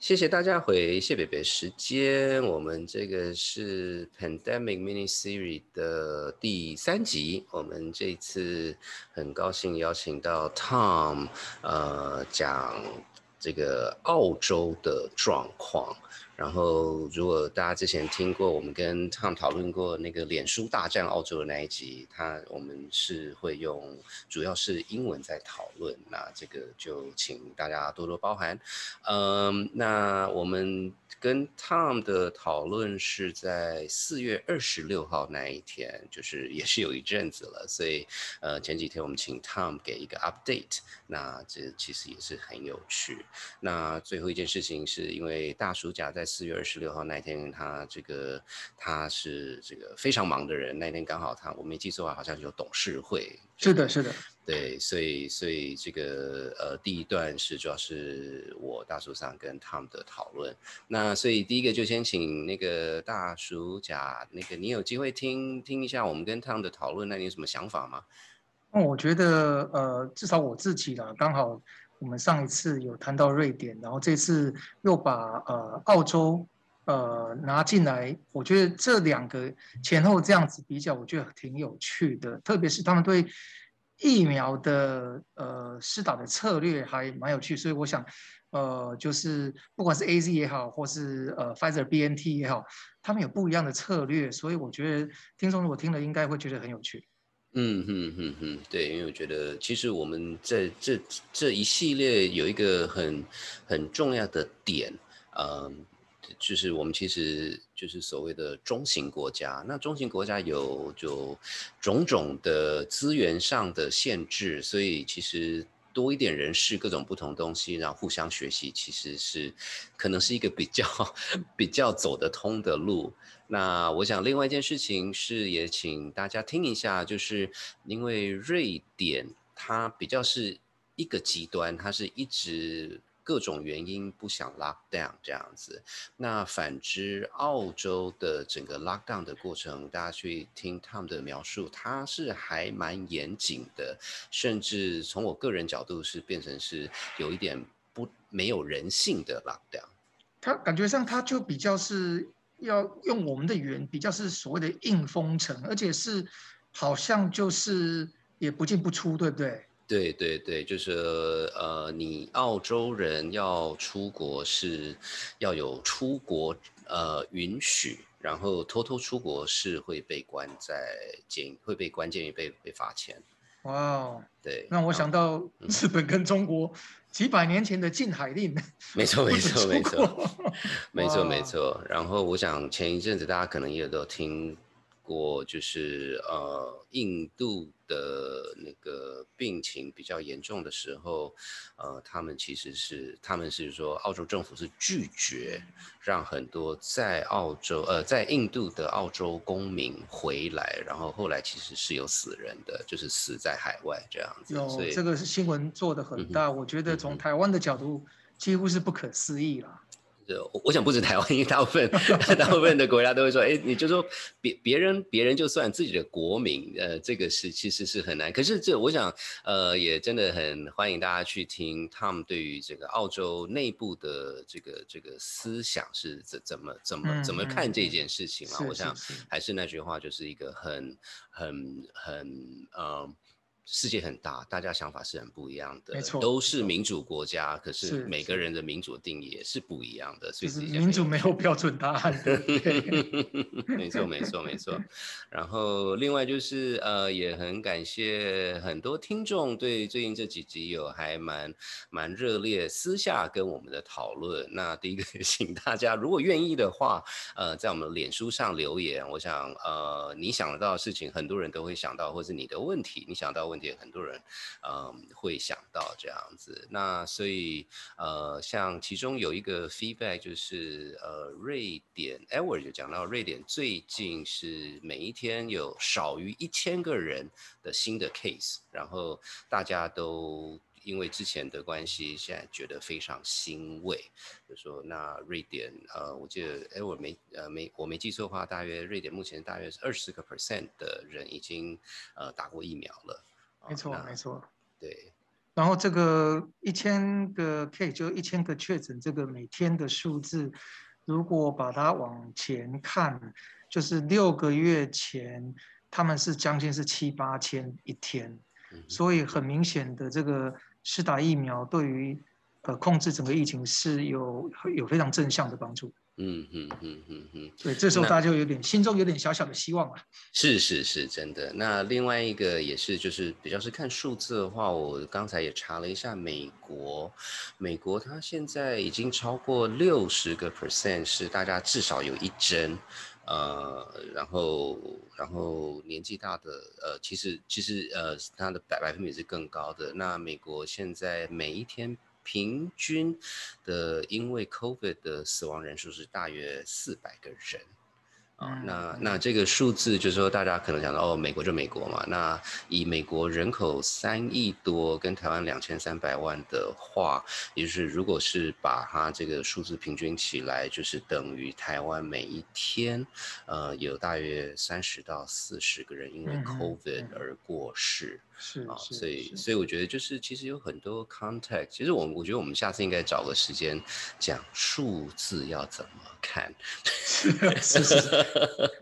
谢谢大家回谢北北时间，我们这个是 Pandemic Mini Series 的第三集，我们这次很高兴邀请到 Tom，呃，讲这个澳洲的状况。然后，如果大家之前听过我们跟 Tom 讨论过那个脸书大战澳洲的那一集，他我们是会用主要是英文在讨论，那这个就请大家多多包涵。嗯，那我们。跟 Tom 的讨论是在四月二十六号那一天，就是也是有一阵子了，所以呃前几天我们请 Tom 给一个 update，那这其实也是很有趣。那最后一件事情是因为大暑假在四月二十六号那一天，他这个他是这个非常忙的人，那天刚好他我没记错啊，好像有董事会。是的，是的。对，所以所以这个呃，第一段是主要是我大叔上跟他们的讨论。那所以第一个就先请那个大叔甲，那个你有机会听听一下我们跟他们的讨论，那你有什么想法吗？那我觉得呃，至少我自己啦，刚好我们上一次有谈到瑞典，然后这次又把呃澳洲呃拿进来，我觉得这两个前后这样子比较，我觉得挺有趣的，特别是他们对。疫苗的呃施打的策略还蛮有趣，所以我想，呃，就是不管是 A Z 也好，或是呃 Pfizer B N T 也好，他们有不一样的策略，所以我觉得听众如果听了，应该会觉得很有趣。嗯哼哼哼，对，因为我觉得其实我们在这这一系列有一个很很重要的点，嗯。就是我们其实就是所谓的中型国家，那中型国家有就种种的资源上的限制，所以其实多一点人试各种不同东西，然后互相学习，其实是可能是一个比较 比较走得通的路。那我想另外一件事情是，也请大家听一下，就是因为瑞典它比较是一个极端，它是一直。各种原因不想 lock down 这样子，那反之，澳洲的整个 lock down 的过程，大家去听 Tom 的描述，它是还蛮严谨的，甚至从我个人角度是变成是有一点不没有人性的 lock down。他感觉上他就比较是要用我们的语言，比较是所谓的硬封城，而且是好像就是也不进不出，对不对？对对对，就是呃，你澳洲人要出国是要有出国呃允许，然后偷偷出国是会被关在监，会被关监狱，被被罚钱。哇哦，对，让我想到日本跟中国几百年前的禁海令。没错没错没错，没错没错。然后我想前一阵子大家可能也都听过，就是呃印度。的那个病情比较严重的时候，呃，他们其实是他们是说，澳洲政府是拒绝让很多在澳洲呃在印度的澳洲公民回来，然后后来其实是有死人的，就是死在海外这样子。有这个是新闻做的很大，我觉得从台湾的角度几乎是不可思议了。我我想不止台湾，因为大部分 大部分的国家都会说，哎，你就说别别人别人就算自己的国民，呃，这个是其实是很难。可是这我想，呃，也真的很欢迎大家去听他们对于这个澳洲内部的这个这个思想是怎怎么怎么怎么看这件事情嘛。我想还是那句话，就是一个很很很呃。世界很大，大家想法是很不一样的，没错，都是民主国家，可是每个人的民主定义也是不一样的，所以民主没有标准答案。没错，没错，没错。然后另外就是呃，也很感谢很多听众对最近这几集有还蛮蛮热烈私下跟我们的讨论。那第一个，请大家如果愿意的话，呃，在我们脸书上留言，我想呃，你想得到的事情，很多人都会想到，或是你的问题，你想到问。也很多人，嗯，会想到这样子。那所以，呃，像其中有一个 feedback 就是，呃，瑞典 Edward 就讲到，瑞典最近是每一天有少于一千个人的新的 case，然后大家都因为之前的关系，现在觉得非常欣慰。就说那瑞典，呃，我记得 Edward 没，呃，没，我没记错的话，大约瑞典目前大约是二十个 percent 的人已经呃打过疫苗了。没错，没错。对。然后这个一千个 K 就一千个确诊，这个每天的数字，如果把它往前看，就是六个月前他们是将近是七八千一天，所以很明显的这个施打疫苗对于呃控制整个疫情是有有非常正向的帮助。嗯嗯嗯嗯嗯，对，这时候大家就有点心中有点小小的希望了。是是是，真的。那另外一个也是，就是比较是看数字的话，我刚才也查了一下，美国，美国它现在已经超过六十个 percent 是大家至少有一针，呃，然后然后年纪大的，呃，其实其实呃，它的百百分比是更高的。那美国现在每一天。平均的，因为 COVID 的死亡人数是大约四百个人。啊，那那这个数字就是说，大家可能想到哦，美国就美国嘛。那以美国人口三亿多，跟台湾两千三百万的话，也就是如果是把它这个数字平均起来，就是等于台湾每一天，呃，有大约三十到四十个人因为 COVID 而过世。是啊，所以所以我觉得就是其实有很多 contact。其实我我觉得我们下次应该找个时间讲数字要怎么看。是是是。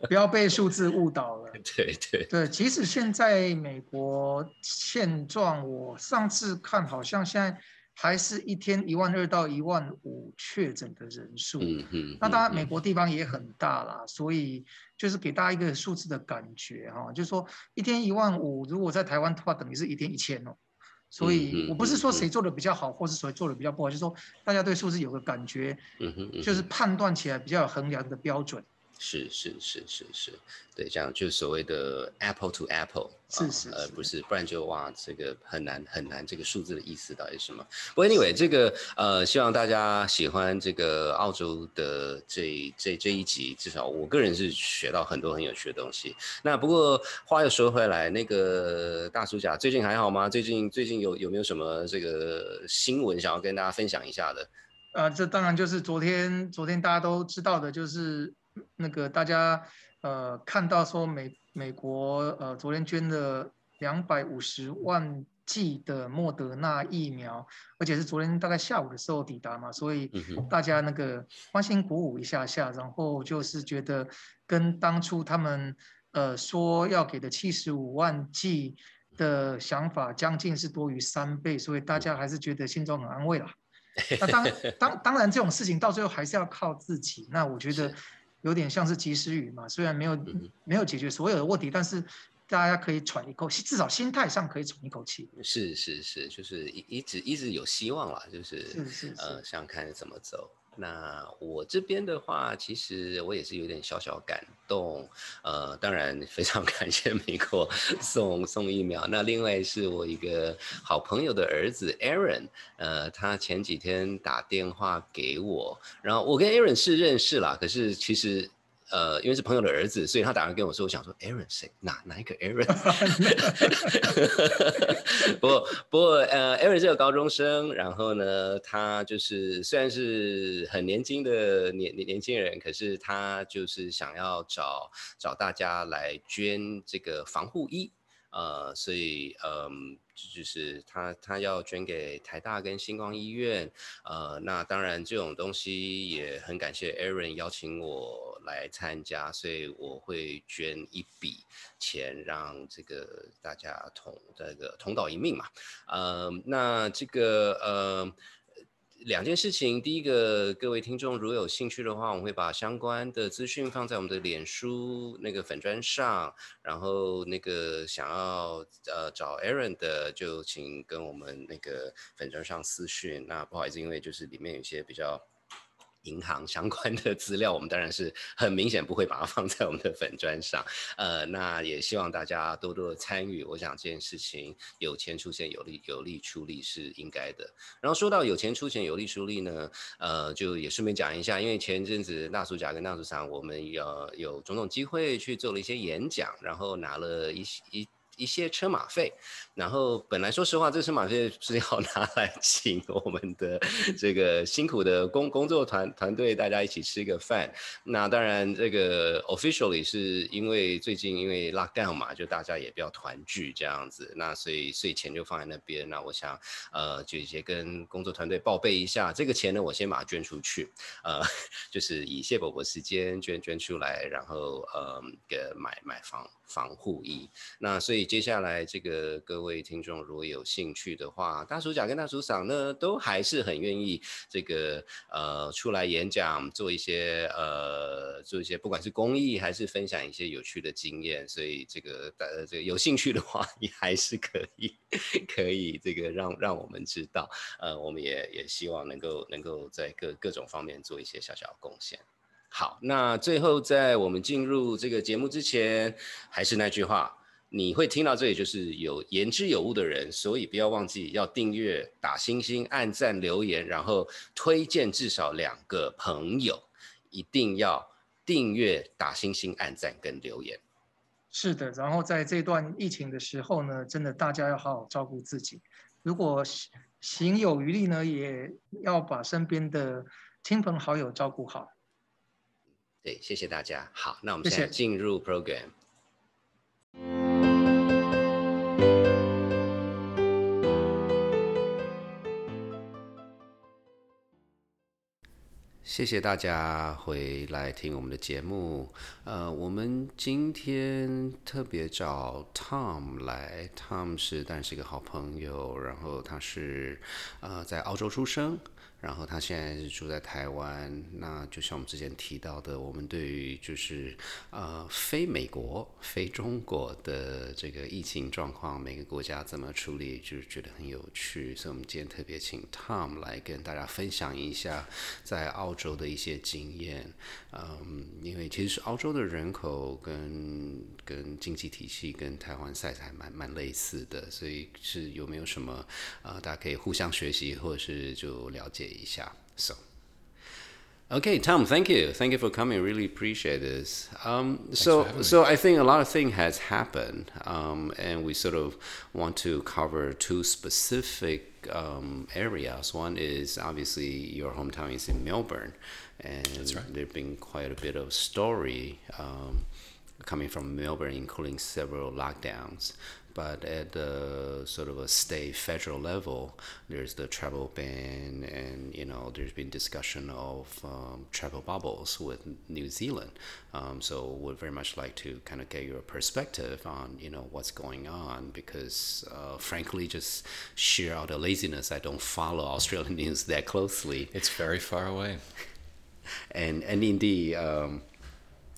不要被数字误导了。对对对，即使现在美国现状，我上次看好像现在还是一天一万二到一万五确诊的人数。嗯嗯。那当然，美国地方也很大啦，所以就是给大家一个数字的感觉哈，就是说一天一万五，如果在台湾的话，等于是一天一千哦。所以我不是说谁做的比较好，或是谁做的比较不好，就是说大家对数字有个感觉，就是判断起来比较有衡量的标准。是是是是是，对，这样就所谓的 apple to apple，是是，呃，不是，不然就哇，这个很难很难，这个数字的意思到底是什么？不过 anyway，这个呃，希望大家喜欢这个澳洲的这这这一集，至少我个人是学到很多很有趣的东西。那不过话又说回来，那个大叔甲最近还好吗？最近最近有有没有什么这个新闻想要跟大家分享一下的？呃，这当然就是昨天昨天大家都知道的，就是。那个大家呃看到说美美国呃昨天捐了两百五十万剂的莫德纳疫苗，而且是昨天大概下午的时候抵达嘛，所以大家那个欢欣鼓舞一下下，然后就是觉得跟当初他们呃说要给的七十五万剂的想法将近是多于三倍，所以大家还是觉得心中很安慰啦。那当当当然这种事情到最后还是要靠自己，那我觉得。有点像是及时雨嘛，虽然没有没有解决所有的问题，但是大家可以喘一口气，至少心态上可以喘一口气。是是是，就是一一直一直有希望啦，就是呃，想看怎么走。那我这边的话，其实我也是有点小小感动，呃，当然非常 感谢美国送送疫苗。那另外是我一个好朋友的儿子 Aaron，呃，他前几天打电话给我，然后我跟 Aaron 是认识啦，可是其实。呃，因为是朋友的儿子，所以他打算跟我说，我想说，Aaron 谁？哪哪一个 Aaron？不过不过呃，Aaron 是个高中生，然后呢，他就是虽然是很年轻的年年年轻人，可是他就是想要找找大家来捐这个防护衣。呃，所以嗯，就是他他要捐给台大跟星光医院，呃，那当然这种东西也很感谢 Aaron 邀请我来参加，所以我会捐一笔钱，让这个大家同这个同道一命嘛，呃，那这个呃。两件事情，第一个，各位听众如果有兴趣的话，我们会把相关的资讯放在我们的脸书那个粉砖上，然后那个想要呃找 Aaron 的，就请跟我们那个粉砖上私讯。那不好意思，因为就是里面有些比较。银行相关的资料，我们当然是很明显不会把它放在我们的粉砖上。呃，那也希望大家多多的参与。我想这件事情有钱出钱，有力有力出力是应该的。然后说到有钱出钱，有力出力呢，呃，就也顺便讲一下，因为前一阵子大叔甲跟大叔长，我们有有种种机会去做了一些演讲，然后拿了一一。一些车马费。然后本来说实话，这个车马费是要拿来请我们的这个辛苦的工工作团团队大家一起吃个饭。那当然，这个 officially 是因为最近因为 lockdown 嘛，就大家也比较团聚这样子。那所以所以钱就放在那边。那我想呃就一些跟工作团队报备一下，这个钱呢我先把它捐出去，呃 就是以谢伯伯时间捐捐出来，然后呃给买买房防护衣。那所以接下来这个各位。听众如果有兴趣的话，大叔甲跟大叔嫂呢，都还是很愿意这个呃出来演讲，做一些呃做一些不管是公益还是分享一些有趣的经验，所以这个呃这个有兴趣的话，也还是可以可以这个让让我们知道，呃我们也也希望能够能够在各各种方面做一些小小的贡献。好，那最后在我们进入这个节目之前，还是那句话。你会听到这里，就是有言之有物的人，所以不要忘记要订阅、打星星、按赞、留言，然后推荐至少两个朋友，一定要订阅、打星星、按赞跟留言。是的，然后在这段疫情的时候呢，真的大家要好好照顾自己。如果行有余力呢，也要把身边的亲朋好友照顾好。对，谢谢大家。好，那我们现在进入 program。谢谢谢谢大家回来听我们的节目。呃，我们今天特别找 Tom 来，Tom 是但是一个好朋友，然后他是呃在澳洲出生。然后他现在是住在台湾，那就像我们之前提到的，我们对于就是呃非美国、非中国的这个疫情状况，每个国家怎么处理，就是觉得很有趣，所以我们今天特别请 Tom 来跟大家分享一下在澳洲的一些经验。嗯，因为其实澳洲的人口跟跟经济体系跟台湾赛还蛮蛮类似的，所以是有没有什么啊，大家可以互相学习，或者是就了解。So, okay, Tom, thank you, thank you for coming. Really appreciate this. Um, so, so I think a lot of things has happened, um, and we sort of want to cover two specific um, areas. One is obviously your hometown is in Melbourne, and right. there's been quite a bit of story um, coming from Melbourne, including several lockdowns but at the sort of a state federal level, there's the travel ban, and you know there's been discussion of um, travel bubbles with New Zealand. Um, so would very much like to kind of get your perspective on you know what's going on because uh, frankly, just sheer out of laziness, I don't follow Australian news that closely. It's very far away. and and indeed. Um,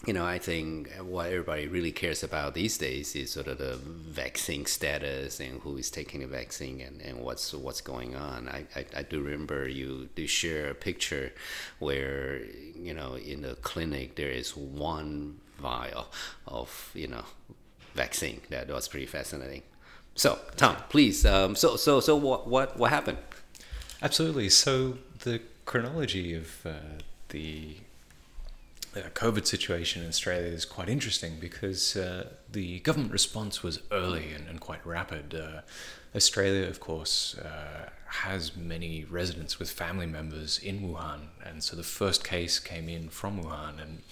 you know, I think what everybody really cares about these days is sort of the vaccine status and who is taking the vaccine and, and what's what's going on. I, I, I do remember you do share a picture where, you know, in the clinic there is one vial of, you know, vaccine. That was pretty fascinating. So, Tom, please. Um, so, so, so, what, what, what happened? Absolutely. So, the chronology of uh, the the COVID situation in Australia is quite interesting because uh, the government response was early and, and quite rapid. Uh, Australia, of course, uh, has many residents with family members in Wuhan, and so the first case came in from Wuhan, and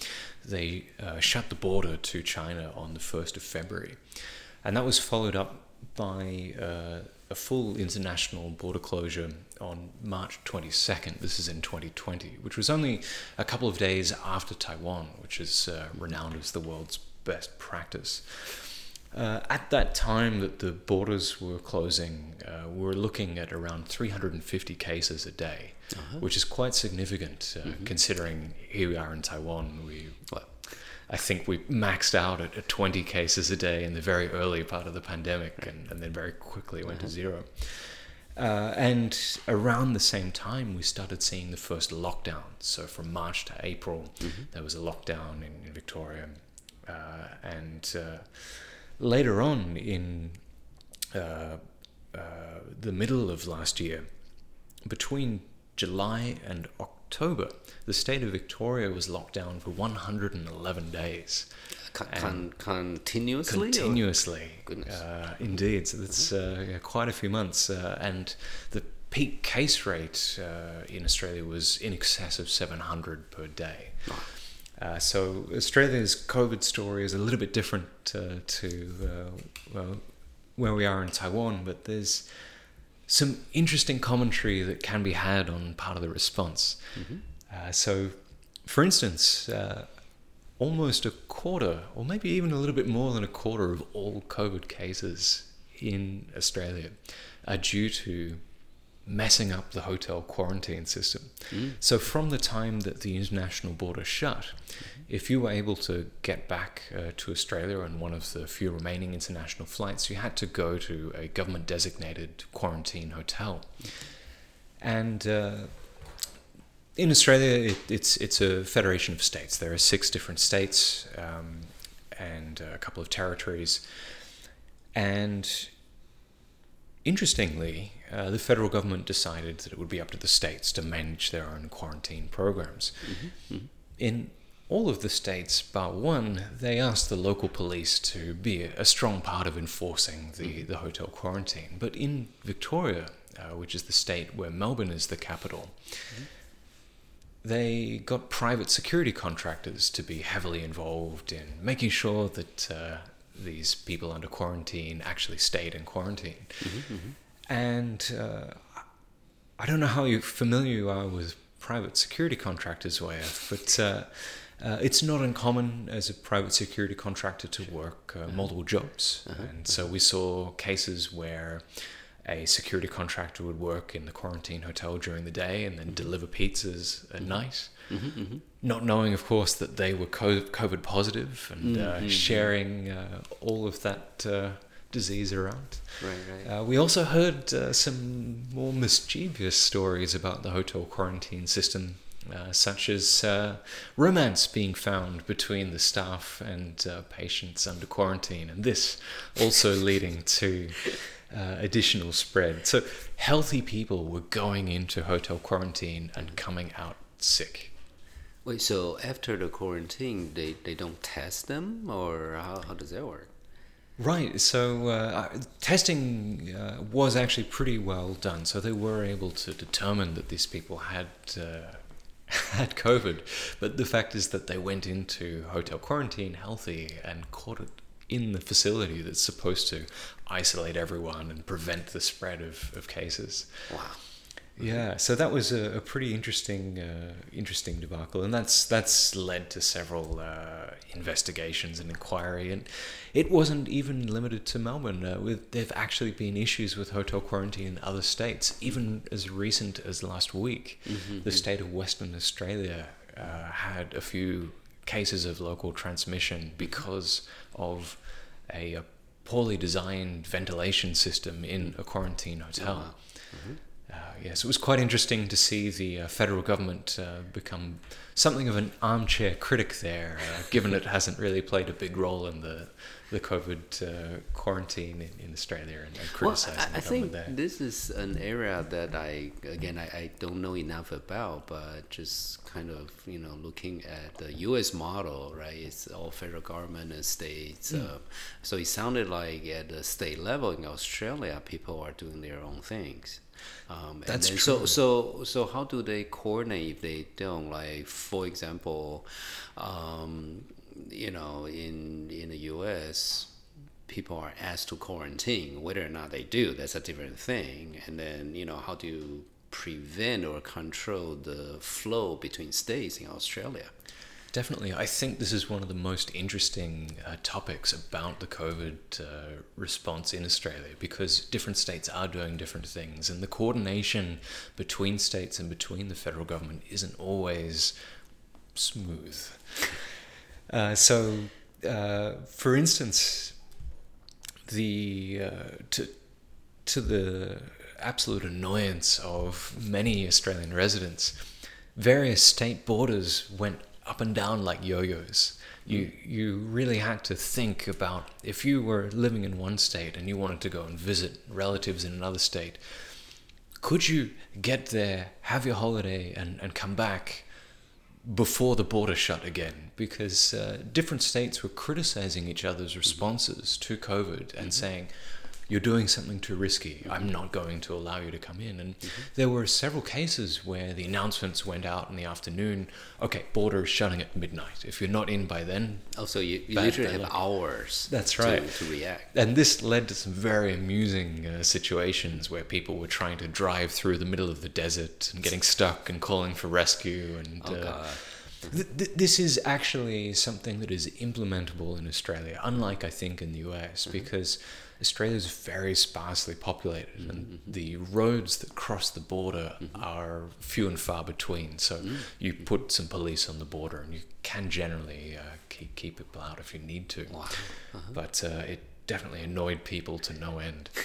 they uh, shut the border to China on the 1st of February. And that was followed up by uh, a full international border closure on March 22nd. This is in 2020, which was only a couple of days after Taiwan, which is uh, renowned as the world's best practice. Uh, at that time that the borders were closing, uh, we were looking at around 350 cases a day, uh-huh. which is quite significant uh, mm-hmm. considering here we are in Taiwan. We well, I think we maxed out at, 20 cases a day in the very early part of the pandemic, and, and then very quickly went mm-hmm. to zero. Uh, and around the same time, we started seeing the first lockdown. So from March to April, mm-hmm. there was a lockdown in, in Victoria. Uh, and uh, later on, in uh, uh, the middle of last year, between July and October, the state of Victoria was locked down for 111 days. Con- con- continuously? continuously. Goodness. Uh, indeed, so that's uh, yeah, quite a few months, uh, and the peak case rate uh, in Australia was in excess of 700 per day. Uh, so Australia's COVID story is a little bit different uh, to uh, well, where we are in Taiwan, but there's some interesting commentary that can be had on part of the response. Uh, so, for instance, uh, almost a quarter, or maybe even a little bit more than a quarter of all COVID cases in Australia are due to messing up the hotel quarantine system. So, from the time that the international border shut, if you were able to get back uh, to Australia on one of the few remaining international flights, you had to go to a government designated quarantine hotel. And uh, in Australia, it, it's it's a federation of states. There are six different states um, and a couple of territories. And interestingly, uh, the federal government decided that it would be up to the states to manage their own quarantine programs. In all of the states, but one, they asked the local police to be a, a strong part of enforcing the, the hotel quarantine. But in Victoria, uh, which is the state where Melbourne is the capital, they got private security contractors to be heavily involved in making sure that uh, these people under quarantine actually stayed in quarantine. And uh, I don't know how familiar you are with private security contractors, Wayaf, but uh, uh, it's not uncommon as a private security contractor to work uh, multiple jobs. And so we saw cases where a security contractor would work in the quarantine hotel during the day and then deliver pizzas at night. Not knowing, of course, that they were COVID positive and uh, sharing uh, all of that uh, disease around. Right, right. Uh, we also heard uh, some more mischievous stories about the hotel quarantine system, uh, such as uh, romance being found between the staff and uh, patients under quarantine, and this also leading to uh, additional spread. So, healthy people were going into hotel quarantine and coming out sick. Wait, so after the quarantine, they, they don't test them, or how, how does that work? Right. So uh, testing uh, was actually pretty well done. So they were able to determine that these people had uh, had COVID, but the fact is that they went into hotel quarantine healthy and caught it in the facility that's supposed to isolate everyone and prevent the spread of, of cases. Wow. Yeah, so that was a, a pretty interesting, uh, interesting debacle, and that's that's led to several uh, investigations and inquiry, and it wasn't even limited to Melbourne. Uh, with there've actually been issues with hotel quarantine in other states, even as recent as last week. The state of Western Australia uh, had a few cases of local transmission because of a, a poorly designed ventilation system in a quarantine hotel. Uh, yes, it was quite interesting to see the uh, federal government uh, become something of an armchair critic there, uh, given it hasn't really played a big role in the the COVID uh, quarantine in, in Australia and, and Well, I, I think there. this is an area that I again I, I don't know enough about, but just kind of you know looking at the U.S. model, right? It's all federal government and states. Uh, so it sounded like at the state level in Australia, people are doing their own things. Um, and That's then So so so how do they coordinate if they don't? Like for example, um, you know, in in the U.S people are asked to quarantine. Whether or not they do, that's a different thing. And then, you know, how do you prevent or control the flow between states in Australia? Definitely. I think this is one of the most interesting uh, topics about the COVID uh, response in Australia because different states are doing different things, and the coordination between states and between the federal government isn't always smooth. Uh, so, uh, for instance, the uh, to to the absolute annoyance of many Australian residents, various state borders went up and down like yo-yos. You you really had to think about if you were living in one state and you wanted to go and visit relatives in another state, could you get there, have your holiday, and, and come back before the border shut again because uh, different states were criticizing each other's responses to COVID and saying, you're doing something too risky. I'm not going to allow you to come in. And there were several cases where the announcements went out in the afternoon. Okay, border is shutting at midnight. If you're not in by then, Also, you, you Bad- literally bad have luck. hours. That's right. To, react. and this led to some very amusing uh, situations where people were trying to drive through the middle of the desert and getting stuck and calling for rescue. And Oh uh, God. th- th- this is actually something that is implementable in Australia, unlike I think in the US, because Australia is very sparsely populated, and the roads that cross the border are few and far between. So you put some police on the border, and you can generally uh, keep keep people out if you need to. Wow. But uh, it definitely annoyed people to no end.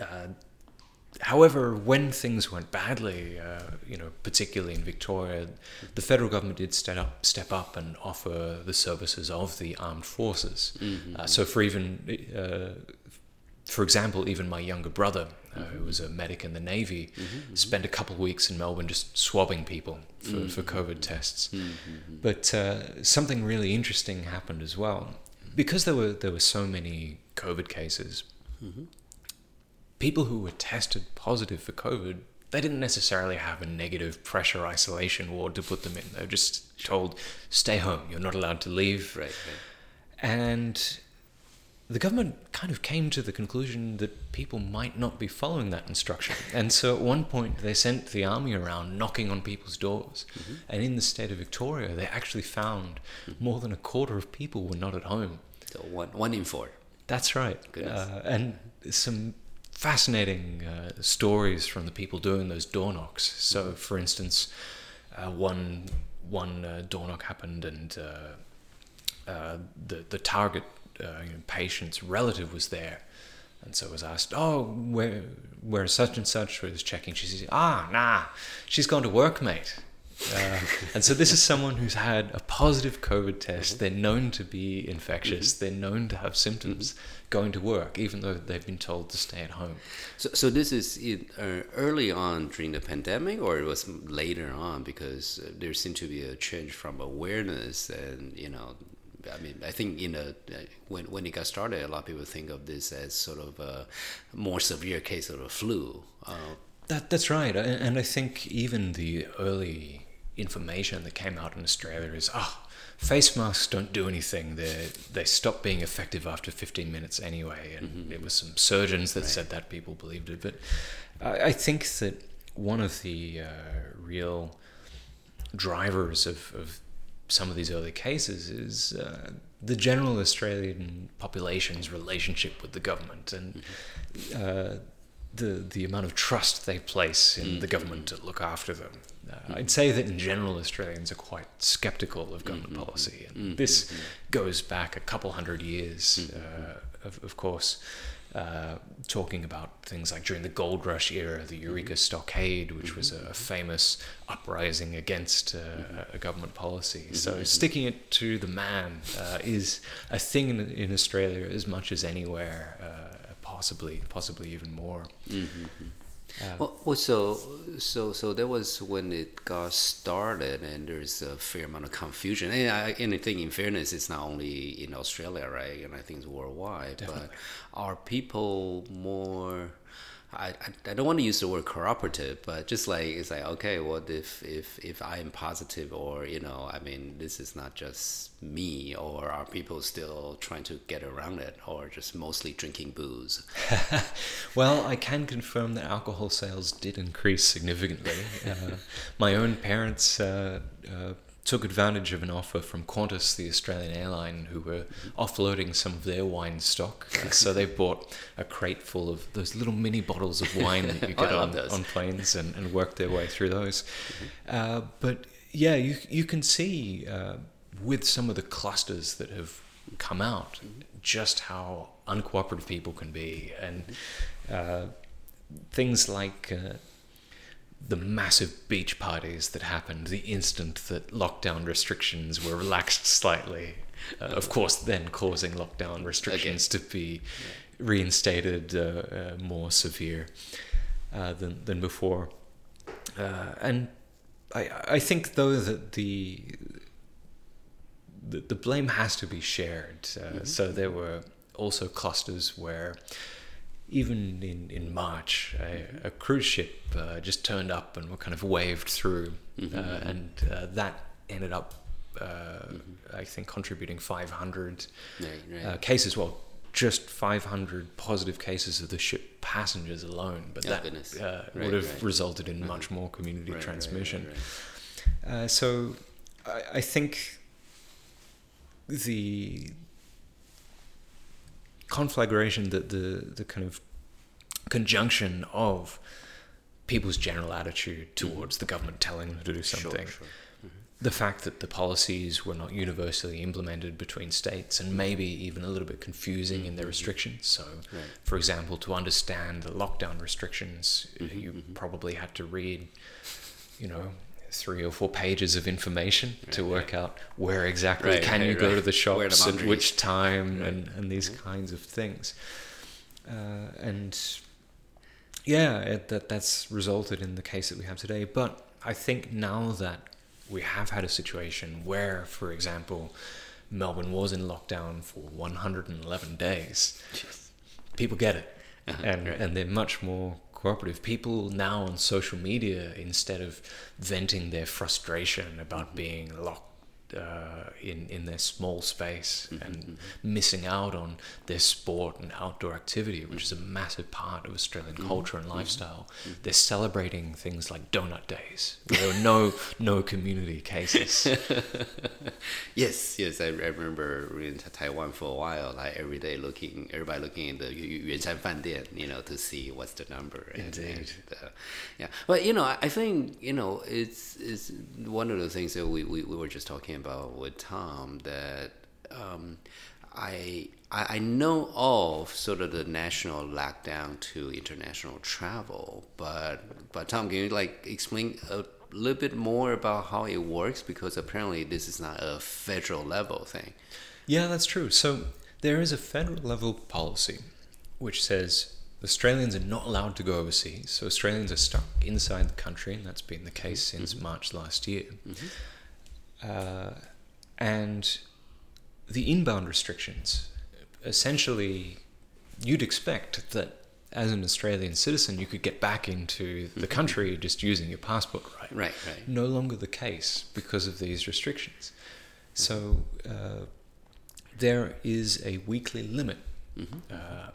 Uh, however, when things went badly, uh, you know, particularly in Victoria, the federal government did step up, step up and offer the services of the armed forces. Uh, so, for even, uh, for example, even my younger brother, uh, who was a medic in the Navy, spent a couple of weeks in Melbourne just swabbing people for, for COVID tests. But uh, something really interesting happened as well. Because there were there were so many COVID cases, people who were tested positive for COVID, they didn't necessarily have a negative pressure isolation ward to put them in. They were just told, stay home, you're not allowed to leave. Right. right. And the government kind of came to the conclusion that people might not be following that instruction. And so at one point, they sent the army around knocking on people's doors. And in the state of Victoria, they actually found more than a quarter of people were not at home. So one one in four. That's right. Uh, and some fascinating uh, stories from the people doing those door knocks. So, for instance, uh, one one uh, door knock happened, and uh, uh, the the target uh, you know, patient's relative was there, and so was asked, "Oh, where where such and such was checking?" She says, "Ah, nah, she's gone to work, mate." Uh, and so this is someone who's had a positive COVID test. They're known to be infectious. They're known to have symptoms going to work, even though they've been told to stay at home. So, so this is in, uh, early on during the pandemic, or it was later on because uh, there seemed to be a change from awareness, and you know, I mean, I think you know uh, when when it got started, a lot of people think of this as sort of a more severe case of a flu. Uh, That, that's right. And, and I think even the early information that came out in Australia is, ah, face masks don't do anything. They they stop being effective after 15 minutes anyway. And there was some surgeons that said that people believed it. But I, I think that one of the uh, real drivers of, of some of these early cases is uh, the general Australian population's relationship with the government and uh, the the amount of trust they place in the government to look after them. Uh, I'd say that in general Australians are quite skeptical of government policy, and this goes back a couple hundred years, uh, of, of course. Uh, talking about things like during the gold rush era, the Eureka Stockade, which was a famous uprising against uh, a government policy. So sticking it to the man uh, is a thing in, in Australia as much as anywhere, uh, possibly, possibly even more. Uh, Well, well, so so so that was when it got started, and there's a fair amount of confusion. And I, and I think, in fairness, it's not only in Australia, right? And I think it's worldwide. But are people more? I, I, don't want to use the word cooperative, but just like it's like okay, what if if if I am positive, or you know, I mean, this is not just me, or are people still trying to get around it, or just mostly drinking booze? well, I can confirm that alcohol sales did increase significantly. Uh, my own parents uh, uh, took advantage of an offer from Qantas, the Australian airline, who were offloading some of their wine stock. Uh, so they bought a crate full of those little mini bottles of wine that you get on, on planes and, and worked their way through those. Uh, but yeah, you, you can see uh, with some of the clusters that have come out just how uncooperative people can be. And uh, things like uh, the massive beach parties that happened the instant that lockdown restrictions were relaxed slightly. Uh, of course, then causing lockdown restrictions to be reinstated uh, uh, more severe uh, than, than before. Uh, and I I think though that the the, the blame has to be shared. Uh, So there were also clusters where. Even in, in March, a, a cruise ship uh, just turned up and were kind of waved through, uh, and uh, that ended up, uh, I think, contributing 500 Right, right. uh, cases. Well, just 500 positive cases of the ship passengers alone, but Oh, that uh, Right, would have resulted in much more community transmission. Uh, so I, I think the conflagration, that the the kind of conjunction of people's general attitude mm-hmm. towards the government telling them to do something, Sure, sure. the fact that the policies were not universally implemented between states and maybe even a little bit confusing in their mm-hmm. restrictions. So, Right. for example, to understand the lockdown restrictions, Mm-hmm, you probably had to read, you know, three or four pages of information to work out where exactly Right, can you right, go to the Where are the shops at boundaries? which time and, and these Mm-hmm. kinds of things. Uh, and yeah, it, that that's resulted in the case that we have today. But I think now that we have had a situation where, for example, Melbourne was in lockdown for 111 days, people get it, Uh-huh, and right. and they're much more cooperative. People now on social media, instead of venting their frustration about being locked. Uh, in in their small space Mm-hmm, and missing out on their sport and outdoor activity, which is a massive part of Australian Mm-hmm. culture and lifestyle. They're celebrating things like donut days. There are no no community cases. yes, yes, I, I remember in Taiwan for a while, like every day looking, everybody looking at the Yu- Yu- Yuanshan Fan Dian, you know, to see what's the number. And, Indeed. and, uh, yeah, but you know, I I think you know, it's it's one of the things that we, we, we were just talking about with Tom that um, I I I know of sort of the national lockdown to international travel, but but Tom, can you like explain a little bit more about how it works? Because apparently this is not a federal level thing. Yeah, that's true. So there is a federal level policy which says Australians are not allowed to go overseas. So Australians are stuck inside the country, and that's been the case since March last year. Uh, and the inbound restrictions, essentially, you'd expect that as an Australian citizen, you could get back into the country just using your passport, right? Right, right. no longer the case because of these restrictions. So uh, there is a weekly limit uh,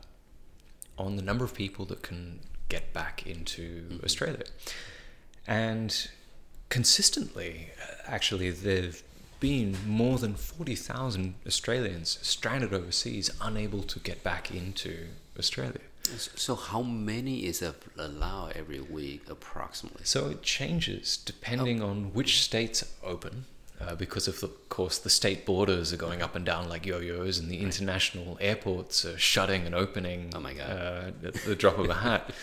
on the number of people that can get back into Australia. And consistently, actually, there've been more than 40,000 Australians stranded overseas, unable to get back into Australia. So how many is a- allowed every week approximately? So it changes depending Oh. on which states are open, uh, because of, the, of course the state borders are going up and down like yo-yos, and the international airports are shutting and opening. Oh my God. Uh, at the drop of a hat.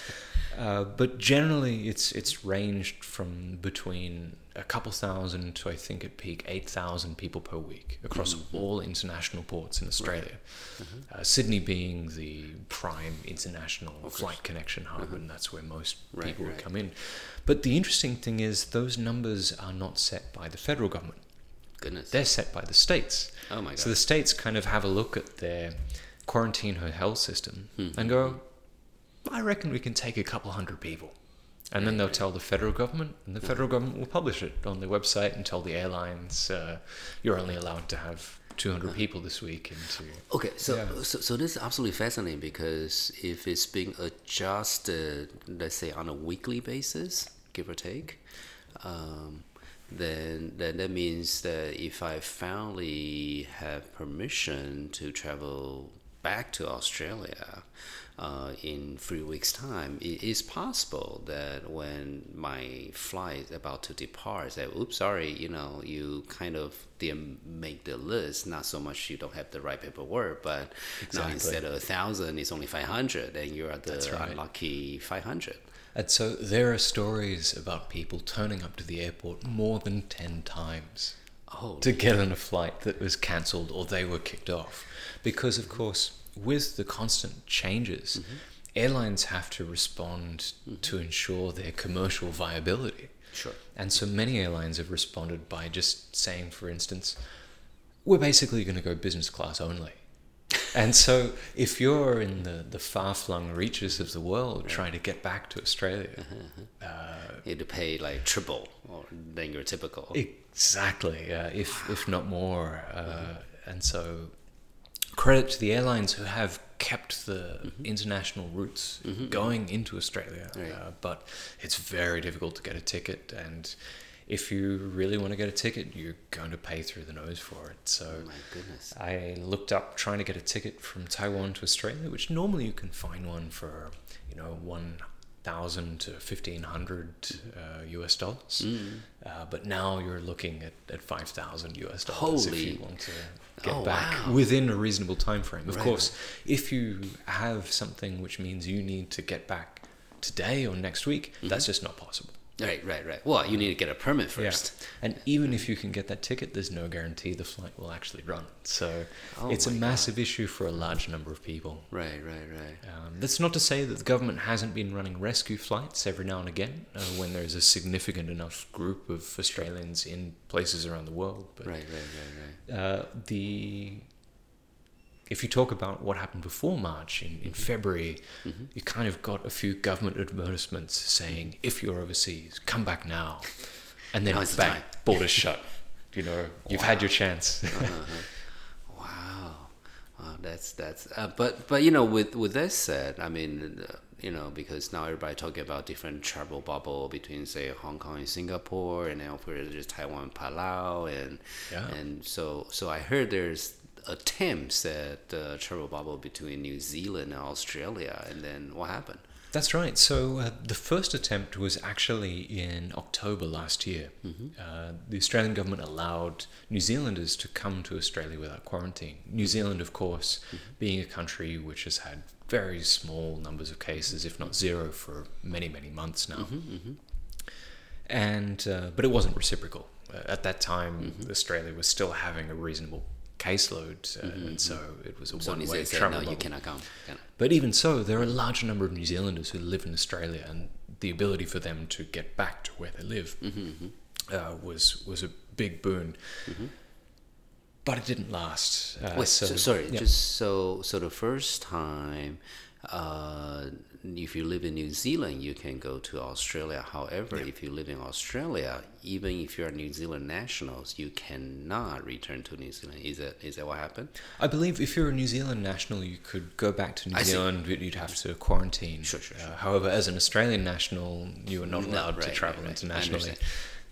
Uh, but generally, it's it's ranged from between a couple thousand to I think at peak eight thousand people per week across Mm-hmm. all international ports in Australia. Uh, Sydney being the prime international flight connection hub, and that's where most Mm-hmm. Right, people would right. come in. But the interesting thing is, those numbers are not set by the federal government. Goodness. They're set by the states. Oh my God. So the states kind of have a look at their quarantine hotel system Hmm. and go, I reckon we can take a couple hundred people. And then they'll tell the federal government, and the federal government will publish it on their website and tell the airlines, uh, you're only allowed to have 200 people this week into. Okay, so, Yeah. so so this is absolutely fascinating because if it's being adjusted, let's say on a weekly basis, give or take, um, then then that means that if I finally have permission to travel back to Australia uh, in three weeks' time, it is possible that when my flight is about to depart, say, "Oops, sorry, you know, you kind of didn't make the list. Not so much you don't have the right paperwork, but now instead of a thousand, it's only five hundred, and you're at the right. lucky five hundred. And so there are stories about people turning up to the airport more than 10 times. Oh, to get on a flight that was cancelled or they were kicked off. Because, of course, with the constant changes, airlines have to respond to ensure their commercial viability. Sure. And so many airlines have responded by just saying, for instance, we're basically going to go business class only. and so if you're in the, the far flung reaches of the world trying to get back to Australia, uh, You had to pay like triple or than your typical. Exactly, uh, if if not more. Uh, And so, credit to the airlines who have kept the international routes going into Australia. Right. Uh, but it's very difficult to get a ticket, and if you really want to get a ticket, you're going to pay through the nose for it. So. Oh my goodness. I looked up trying to get a ticket from Taiwan to Australia, which normally you can find one for, you know, one thousand to fifteen hundred uh, US dollars. Mm. Uh, but now you're looking at, at five thousand US dollars if you want to get Oh, back wow. within a reasonable time frame. Of Right, course, if you have something which means you need to get back today or next week, Mm-hmm. that's just not possible. Right, right, right. Well, you need to get a permit first. Yeah. And even if you can get that ticket, there's no guarantee the flight will actually run. So Oh it's a my God. massive issue for a large number of people. Right, right, right. Um, that's not to say that the government hasn't been running rescue flights every now and again uh, when there's a significant enough group of Australians in places around the world. But Right, right, right, right. uh, the if you talk about what happened before March in, Mm-hmm. in February, you kind of got a few government advertisements saying, if you're overseas, come back now. And then Now is the borders shut. You know, you've had your chance. Wow, wow, that's that's. Uh, but but you know, with with that said, I mean, uh, you know, because now everybody talking about different travel bubble between say Hong Kong and Singapore, and then of course there's Taiwan, Palau, and Yeah. and so so I heard there's attempts at uh, travel bubble between New Zealand and Australia, and then what happened? That's right. So uh, the first attempt was actually in October last year. Uh, the Australian government allowed New Zealanders to come to Australia without quarantine. New Zealand, of course, being a country which has had very small numbers of cases, if not zero, for many, many months now. And uh, but it wasn't reciprocal. Uh, at that time, Australia was still having a reasonable caseload, uh, and so it was a So one-way travel no, you cannot come. Cannot. But even so, there are a large number of New Zealanders who live in Australia, and the ability for them to get back to where they live uh, was was a big boon. But it didn't last. Uh, Wait, so, sorry, yeah. just so so the first time, uh, if you live in New Zealand, you can go to Australia. However, if you live in Australia, even if you are New Zealand nationals, you cannot return to New Zealand. Is that is that what happened? I believe if you're a New Zealand national, you could go back to New I see. Zealand, but you'd have to quarantine. Sure, sure, sure. Uh, however, as an Australian national, you are not No, allowed right, to travel right. I internationally.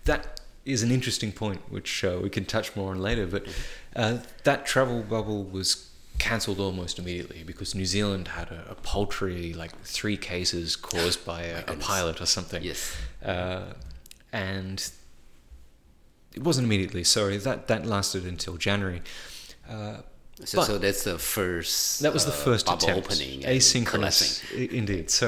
That is an interesting point, which uh, we can touch more on later. But Mm-hmm. uh, that travel bubble was cancelled almost immediately because New Zealand had a, a paltry, like three cases caused by a, a pilot or something. Yes. Uh, and it wasn't immediately. Sorry, that that lasted until January. Uh, So, so that's the first. that was the uh, first bubble attempt. opening. Asynchronous, indeed. So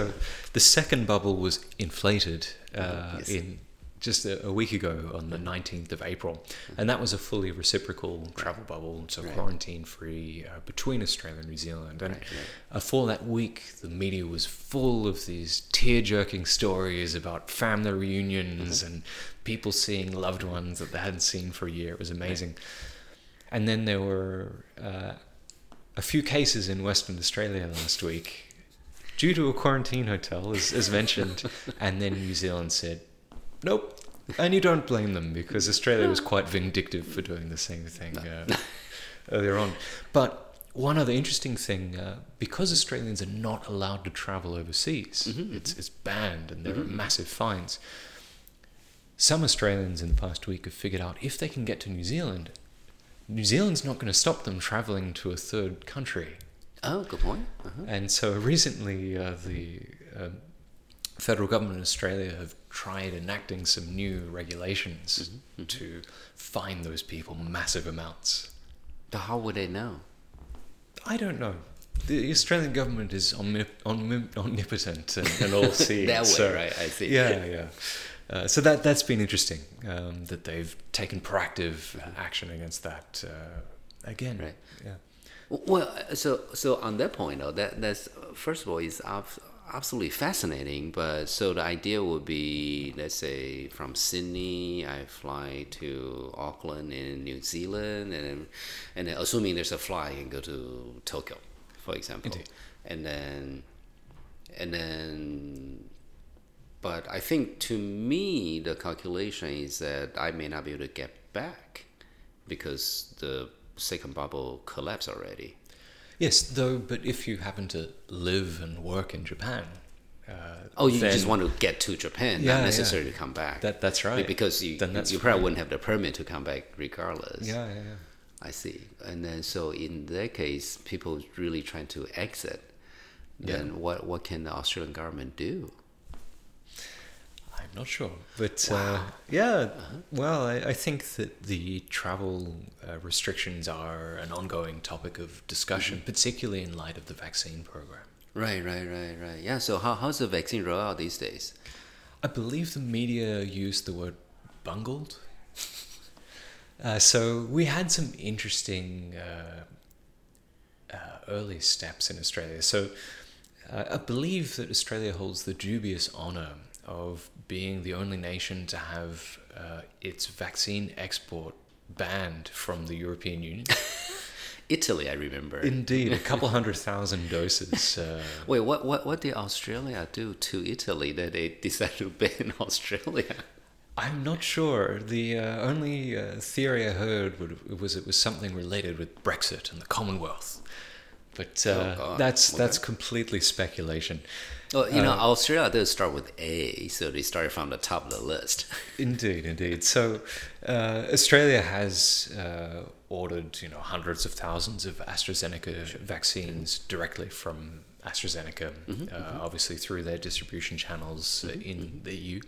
the second bubble was inflated uh, Yes. in just a, a week ago on the 19th of April, and that was a fully reciprocal travel bubble, so Right. quarantine free uh, between Australia and New Zealand. And Right, right. uh, for that week, the media was full of these tear jerking stories about family reunions Mm-hmm. and people seeing loved ones that they hadn't seen for a year. It was amazing. And then there were uh, a few cases in Western Australia last week due to a quarantine hotel, as, as mentioned. and then New Zealand said, nope. And you don't blame them because Australia was quite vindictive for doing the same thing uh, earlier on. But one other interesting thing, uh, because Australians are not allowed to travel overseas, it's, it's banned and there are massive fines. Some Australians in the past week have figured out if they can get to New Zealand, New Zealand's not going to stop them traveling to a third country. Oh, good point. Uh-huh. And so recently, uh, the um, federal government in Australia have tried enacting some new regulations to fine those people massive amounts. But how would they know? I don't know. The Australian government is omnip- omni- omnipotent and, and all seeing. That way, so, right? I see. Yeah, yeah. Uh, so that that's been interesting um, that they've taken proactive uh, action against that. Uh, again, Right. Yeah. Well, so so on that point though, that that's first of all is absolutely fascinating. But so the idea would be, let's say, from Sydney, I fly to Auckland in New Zealand, and and then assuming there's a flight, and go to Tokyo, for example, Indeed. and then and then. But I think to me, the calculation is that I may not be able to get back because the second bubble collapsed already. Yes, though, but if you happen to live and work in Japan, uh, Oh, you just want to get to Japan, Yeah, not necessarily to come back. That that's right. Because you Then that's you probably fine. wouldn't have the permit to come back regardless. Yeah, yeah, yeah. I see. And then so in that case, people really trying to exit. Then what what can the Australian government do? Not sure, but uh, yeah. Uh-huh. Well, I, I think that the travel uh, restrictions are an ongoing topic of discussion, Mm-hmm. particularly in light of the vaccine program. Right, right, right, right. Yeah. So how how's the vaccine rollout these days? I believe the media used the word bungled. Uh, so we had some interesting uh, uh, early steps in Australia. So uh, I believe that Australia holds the dubious honour of being the only nation to have uh, its vaccine export banned from the European Union. Italy, I remember. Indeed, a couple hundred thousand doses. Uh, Wait, what what what did Australia do to Italy that they decided to ban Australia? I'm not sure. The uh, only uh, theory I heard would, was it was something related with Brexit and the Commonwealth, but uh, Oh, that's that's completely speculation. Well, you know, Uh, Australia does start with A, so they started from the top of the list. Indeed, indeed. So uh, Australia has uh, ordered you know hundreds of thousands of AstraZeneca vaccines directly from AstraZeneca, uh, obviously through their distribution channels uh, in the EU.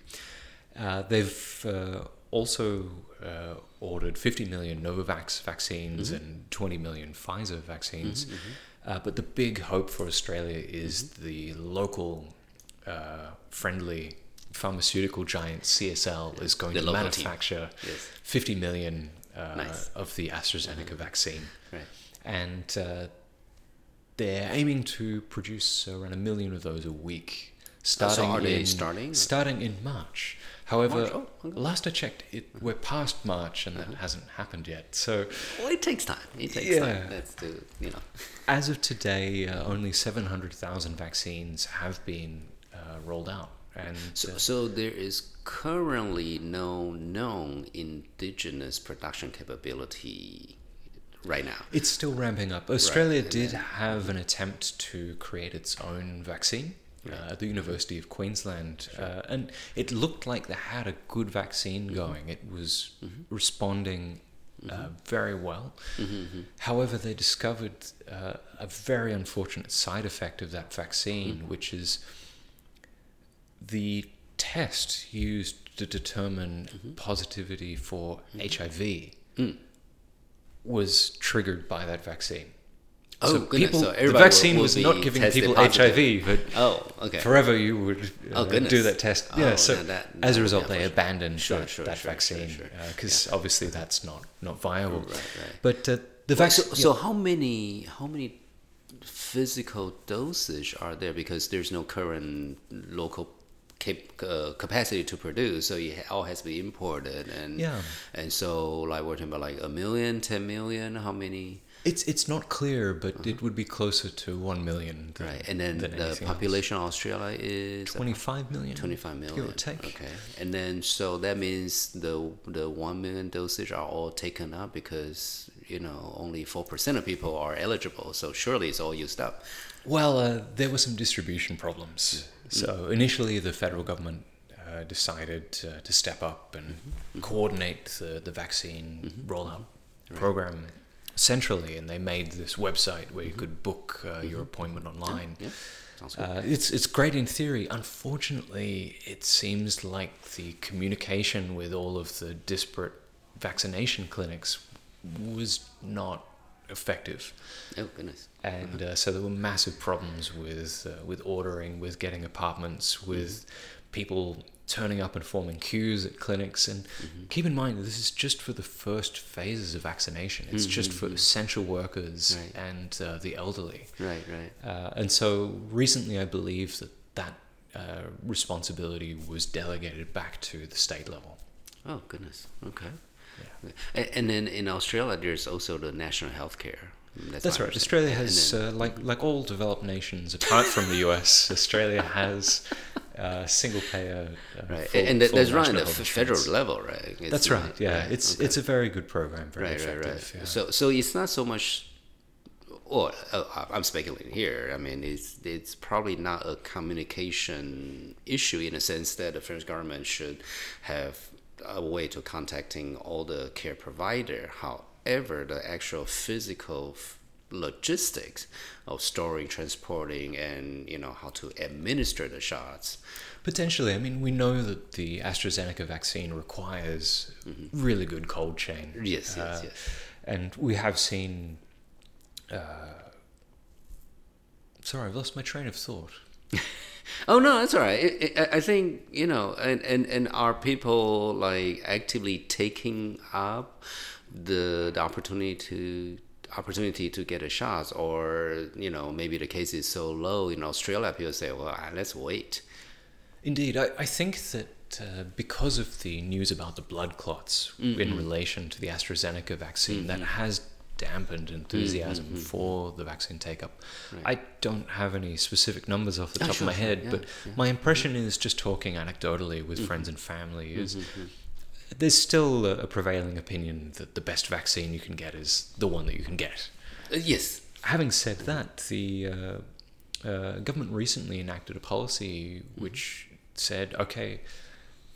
Uh, they've uh, also uh, ordered 50 million Novavax vaccines and 20 million Pfizer vaccines. Uh, but the big hope for Australia is the local uh, friendly pharmaceutical giant CSL is going The to manufacture Yes. 50 million uh, Nice. of the AstraZeneca vaccine. Right. And uh, they're aiming to produce around a million of those a week. Starting are they in, starting? Starting in March. However, Oh, last I checked, it, we're past March and that hasn't happened yet. So, Well, it takes time. It takes Yeah. time. That's the you know. as of today, uh, only 700,000 vaccines have been uh, rolled out. And So, uh, so there is currently no known indigenous production capability right now. It's still ramping up. Australia and did have an attempt to create its own vaccine uh, at the University of Queensland, uh, and it looked like they had a good vaccine Mm-hmm. going. It was responding uh, very well. Mm-hmm, However, they discovered uh, a very unfortunate side effect of that vaccine, Mm-hmm. which is the test used to determine Mm-hmm. positivity for HIV Mm. was triggered by that vaccine. Oh, so goodness. people, So the everybody vaccine will- will was not giving people positive. HIV, but Oh, okay. forever you would uh, Oh, do that test. Oh, yeah, so that- as a result, they abandoned Sure, that, sure, that sure, vaccine because obviously that's not not viable. Right, right. But uh, the Well, so, vaccine. so how many how many physical dosage are there because there's no current local cap- uh, capacity to produce so it all has to be imported and Yeah. and so like we're talking about like a million 10 million how many It's it's not clear, but it would be closer to one million. Than, Uh-huh. right and then the else. population of australia is Twenty-five million. 25 million Give or take. okay and then so that means the the 1 million dosage are all taken up because you know only 4% of people are eligible so surely it's all used up Well, uh, there were some distribution problems. Mm. So initially, the federal government uh, decided uh, to step up and Mm-hmm. coordinate the, the vaccine rollout program centrally, and they made this website where you could book uh, your appointment online. Mm-hmm. yeah Uh, it's it's great in theory. Unfortunately, it seems like the communication with all of the disparate vaccination clinics was not effective. Oh goodness. And uh, so there were massive problems with uh, with ordering, with getting apartments, with people turning up and forming queues at clinics. And keep in mind, this is just for the first phases of vaccination. It's just for essential workers Right. and uh, the elderly. right right Uh, and so recently, I believe that that uh, responsibility was delegated back to the state level. Oh goodness. Okay. Yeah. And then in Australia, there's also the national health care. That's, That's right. Australia has, then, uh, like like all developed nations, apart from the US, Australia has uh, single payer. Uh, right, full, and there's right at the federal level, right? It's That's right. Yeah, right. it's okay. it's a very good program. Very right, effective. Right, right. Yeah. So so it's not so much. Or uh, I'm speculating here. I mean, it's it's probably not a communication issue in a sense that the French government should have a way to contacting all the care provider. However, the actual physical logistics of storing, transporting, and you know how to administer the shots. Potentially, I mean, we know that the AstraZeneca vaccine requires mm-hmm. really good cold chain. Yes, yes, uh, yes. And we have seen. Uh, sorry, I've lost my train of thought. oh no, that's all right. I, I think you know, and, and and are people like actively taking up the the opportunity to opportunity to get a shot, or you know maybe the case is so low in Australia, people say, well, ah, let's wait. Indeed, I, I think that uh, because of the news about the blood clots mm-hmm. in relation to the AstraZeneca vaccine, mm-hmm. that has dampened enthusiasm mm-hmm. for the vaccine take up. Right. I don't have any specific numbers off the oh, top sure, of my head, yeah, but yeah. my impression is just talking anecdotally with mm-hmm. friends and family is mm-hmm, there's still a, prevailing opinion that the best vaccine you can get is the one that you can get. Uh, yes. Having said that, the uh, uh, government recently enacted a policy mm-hmm. which said, okay,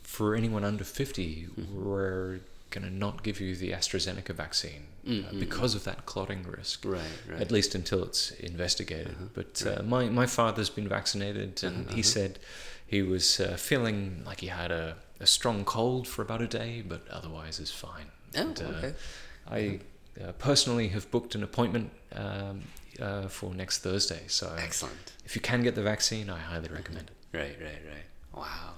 for anyone under 50, mm-hmm. we're going to not give you the AstraZeneca vaccine uh, mm-hmm. because of that clotting risk. Right, right. At least until it's investigated. Uh-huh. But uh, right. my, my father's been vaccinated and uh-huh. he uh-huh. said he was uh, feeling like he had a a strong cold for about a day, but otherwise is fine. Oh, and, uh, okay. I uh, personally have booked an appointment um, uh, for next Thursday. So excellent. If you can get the vaccine, I highly recommend it. Right, right, right. Wow.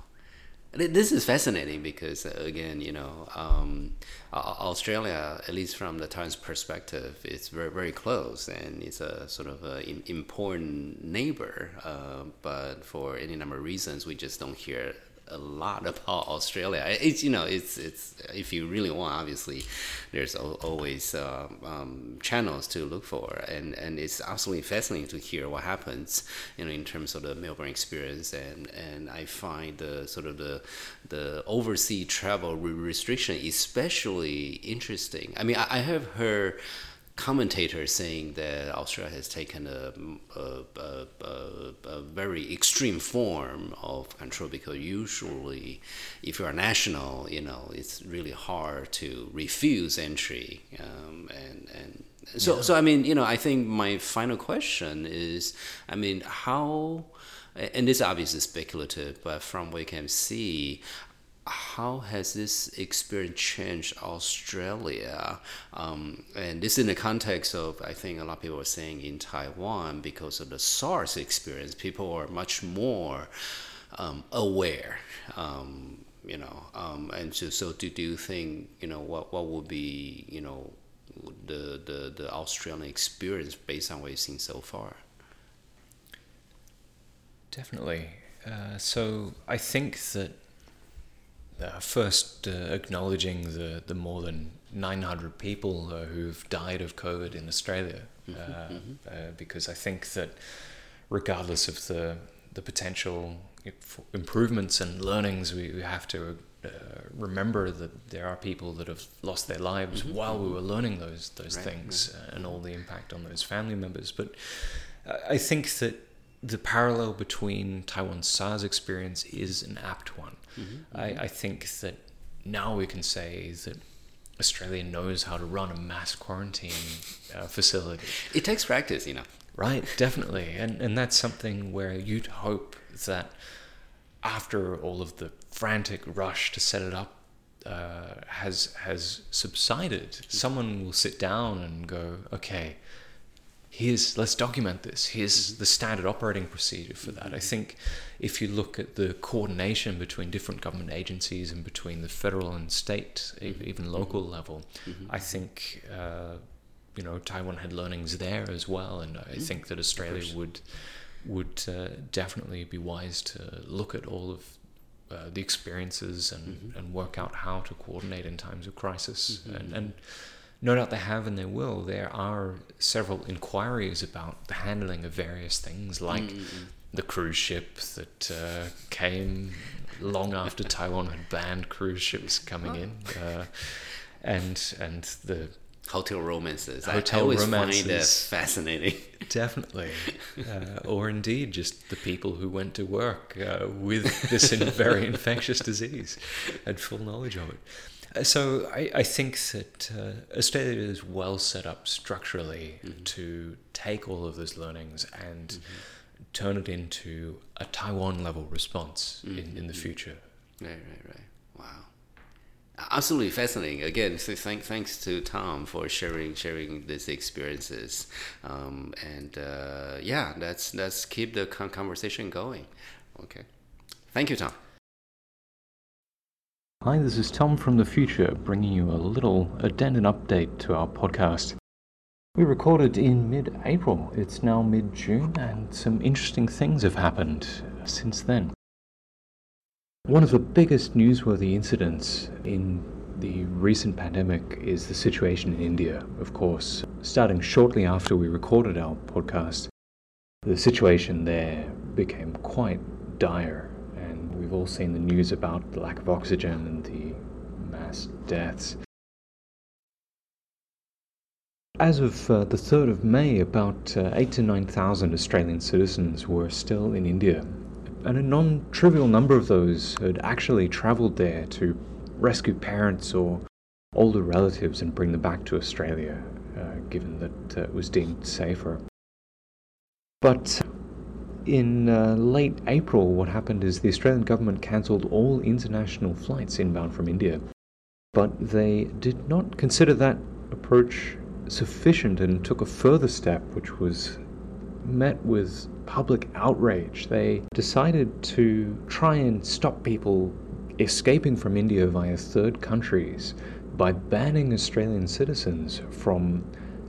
This is fascinating because, uh, again, you know, um, Australia, at least from the Times perspective, it's very, very close and it's a sort of a important neighbor. Uh, but for any number of reasons, we just don't hear a lot about Australia. It's you know it's it's if you really want, obviously, there's always um, um, channels to look for, and and it's absolutely fascinating to hear what happens, you know, in terms of the Melbourne experience, and and I find the sort of the the overseas travel restriction especially interesting. I mean, I, I have heard commentators saying that Australia has taken a, a, a, a, very extreme form of control because usually, if you're a national, you know, it's really hard to refuse entry. Um, and and so, yeah. so I mean, you know, I think my final question is, I mean, how and this is obviously speculative, but from what you can see, how has this experience changed Australia? Um, and this in the context of, I think a lot of people are saying in Taiwan, because of the SARS experience, people are much more um, aware. Um, you know, um, and so, so do, do you think, you know, what, what would be, you know, the, the, the Australian experience based on what you've seen so far? Definitely. Uh, so I think that uh, first uh, acknowledging the, the more than 900 people uh, who've died of COVID in Australia, mm-hmm, uh, mm-hmm. Because I think that regardless of the the potential improvements and learnings, we, we have to uh, remember that there are people that have lost their lives mm-hmm. while we were learning those those right, things right. and all the impact on those family members. But I think that the parallel between Taiwan's SARS experience is an apt one. Mm-hmm, I. I think that now we can say that Australia knows how to run a mass quarantine uh, facility. It takes practice, you know. Right, definitely. And, and that's something where you'd hope that after all of the frantic rush to set it up uh, has has subsided, mm-hmm. someone will sit down and go, okay, here's let's document this here's the standard operating procedure for that i think if you look at the coordination between different government agencies and between the federal and state mm-hmm. even local mm-hmm. level mm-hmm. i think uh, you know taiwan had learnings there as well and i mm-hmm. think that australia would would uh, definitely be wise to look at all of uh, the experiences and, mm-hmm. and work out how to coordinate in times of crisis. Mm-hmm. And, and no doubt they have and they will. There are several inquiries about the handling of various things, like mm-hmm. the cruise ship that uh, came long after Taiwan had banned cruise ships coming in, uh, and and the hotel romances. Hotel I, always romances. find fascinating. Definitely, uh, or indeed just the people who went to work uh, with this very infectious disease had full knowledge of it. Uh, so I, I think that uh, Australia is well set up structurally mm-hmm. to take all of those learnings and mm-hmm. turn it into a Taiwan level response mm-hmm. in, in the future. Right, right, right. Wow absolutely fascinating. Again, so thank, thanks to Tom for sharing sharing these experiences, um, and uh, yeah, let's let's keep the conversation going. Okay, thank you, Tom. Hi, this is Tom from the future, bringing you a little addendum update to our podcast. We recorded in mid April. It's now mid June, and some interesting things have happened since then. One of the biggest newsworthy incidents in the recent pandemic is the situation in India, of course. Starting shortly after we recorded our podcast, the situation there became quite dire, we've all seen the news about the lack of oxygen and the mass deaths. As of uh, the 3rd of May, about uh, 8 to 9,000 Australian citizens were still in India and a non trivial number of those had actually travelled there to rescue parents or older relatives and bring them back to Australia, uh, given that uh, it was deemed safer. But in uh, late April, what happened is the Australian government cancelled all international flights inbound from India. But they did not consider that approach sufficient and took a further step, which was met with public outrage. They decided to try and stop people escaping from India via third countries by banning Australian citizens from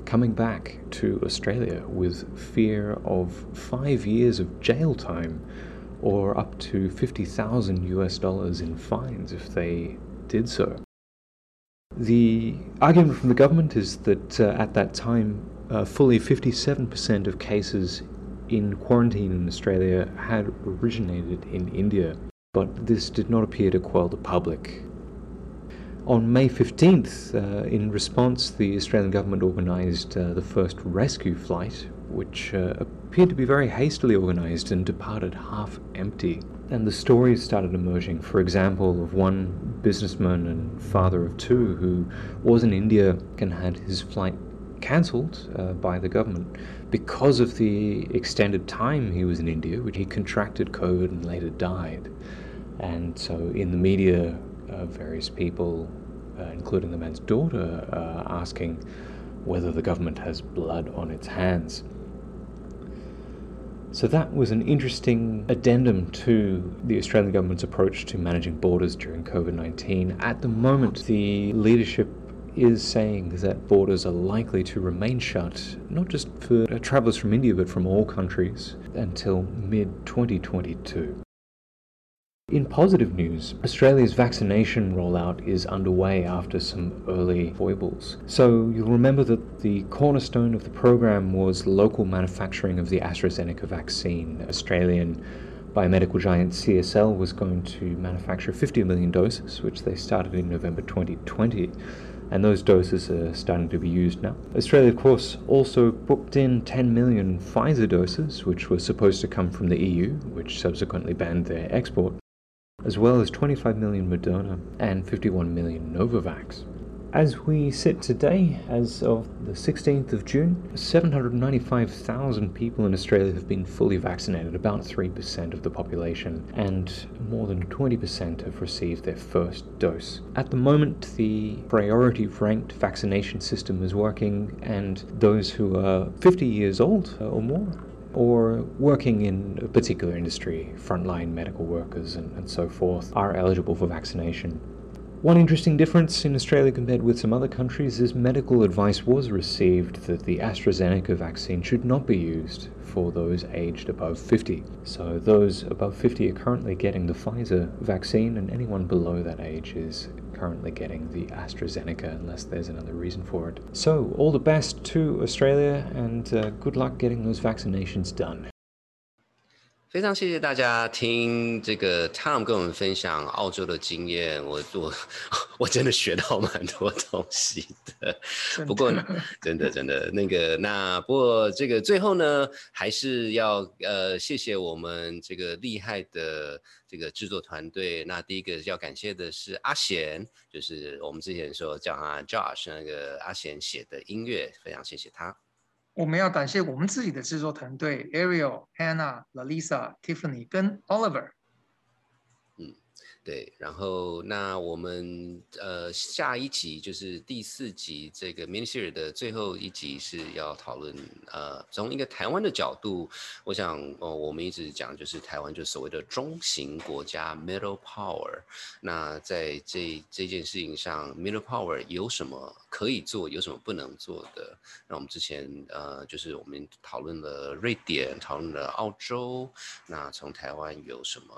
coming back to Australia with fear of five years of jail time or up to 50,000 US dollars in fines if they did so. The argument from the government is that uh, at that time, uh, fully 57% of cases in quarantine in Australia had originated in India, but this did not appear to quell the public. On May 15th, uh, in response, the Australian government organised uh, the first rescue flight, which uh, appeared to be very hastily organised and departed half empty. And the stories started emerging, for example, of one businessman and father of two who was in India and had his flight cancelled uh, by the government because of the extended time he was in India, which he contracted COVID and later died. And so, in the media, uh, various people, uh, including the man's daughter, uh, asking whether the government has blood on its hands. So, that was an interesting addendum to the Australian government's approach to managing borders during COVID 19. At the moment, the leadership is saying that borders are likely to remain shut, not just for travellers from India, but from all countries, until mid 2022. In positive news, Australia's vaccination rollout is underway after some early foibles. So you'll remember that the cornerstone of the program was local manufacturing of the AstraZeneca vaccine. Australian biomedical giant CSL was going to manufacture 50 million doses, which they started in November 2020 and those doses are starting to be used now. Australia, of course, also booked in 10 million Pfizer doses, which were supposed to come from the EU, which subsequently banned their export, as well as 25 million Moderna and 51 million Novavax. As we sit today, as of the 16th of June, 795,000 people in Australia have been fully vaccinated, about 3% of the population, and more than 20% have received their first dose. At the moment, the priority ranked vaccination system is working, and those who are 50 years old or more or working in a particular industry, frontline medical workers and, and so forth, are eligible for vaccination. One interesting difference in Australia compared with some other countries is medical advice was received that the AstraZeneca vaccine should not be used for those aged above 50. So those above 50 are currently getting the Pfizer vaccine, and anyone below that age is currently getting the AstraZeneca unless there's another reason for it. So, all the best to Australia and uh, good luck getting those vaccinations done. 非常谢谢大家听这个 Tom 跟我们分享澳洲的经验，我我我真的学到蛮多东西的。不过真的真的那个那不过这个最后呢，还是要呃谢谢我们这个厉害的这个制作团队。那第一个要感谢的是阿贤，就是我们之前说叫他 Josh 那个阿贤写的音乐，非常谢谢他。我们要感谢我们自己的制作团队：Ariel、Hannah、Lalisa、Tiffany 跟 Oliver。对，然后那我们呃下一集就是第四集这个 miniser 的最后一集是要讨论呃从一个台湾的角度，我想哦我们一直讲就是台湾就所谓的中型国家 middle power，那在这这件事情上 middle power 有什么可以做，有什么不能做的？那我们之前呃就是我们讨论了瑞典，讨论了澳洲，那从台湾有什么？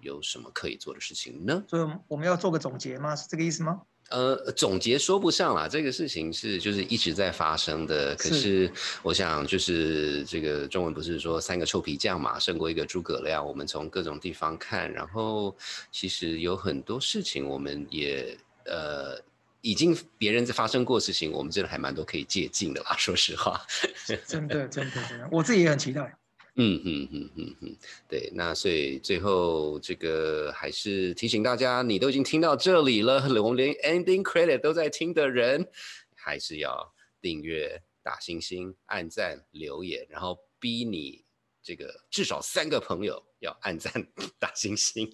有什么可以做的事情呢？所以我们要做个总结吗？是这个意思吗？呃，总结说不上啦，这个事情是就是一直在发生的。可是我想，就是这个中文不是说三个臭皮匠嘛，胜过一个诸葛亮。我们从各种地方看，然后其实有很多事情，我们也呃已经别人在发生过事情，我们真的还蛮多可以借鉴的啦。说实话，真的真的真的，我自己也很期待。嗯嗯嗯嗯嗯，对，那所以最后这个还是提醒大家，你都已经听到这里了，我们连 ending credit 都在听的人，还是要订阅、打星星、按赞、留言，然后逼你这个至少三个朋友要按赞、打星星、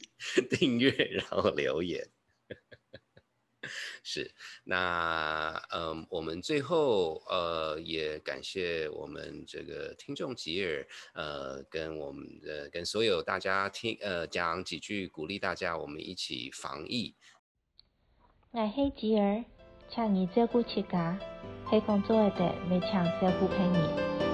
订阅，然后留言。是，那嗯，我们最后呃也感谢我们这个听众吉尔，呃，跟我们的跟所有大家听呃讲几句鼓励大家，我们一起防疫。我是吉尔，请你照顾自家，喺工作嘅地未抢照顾陪你。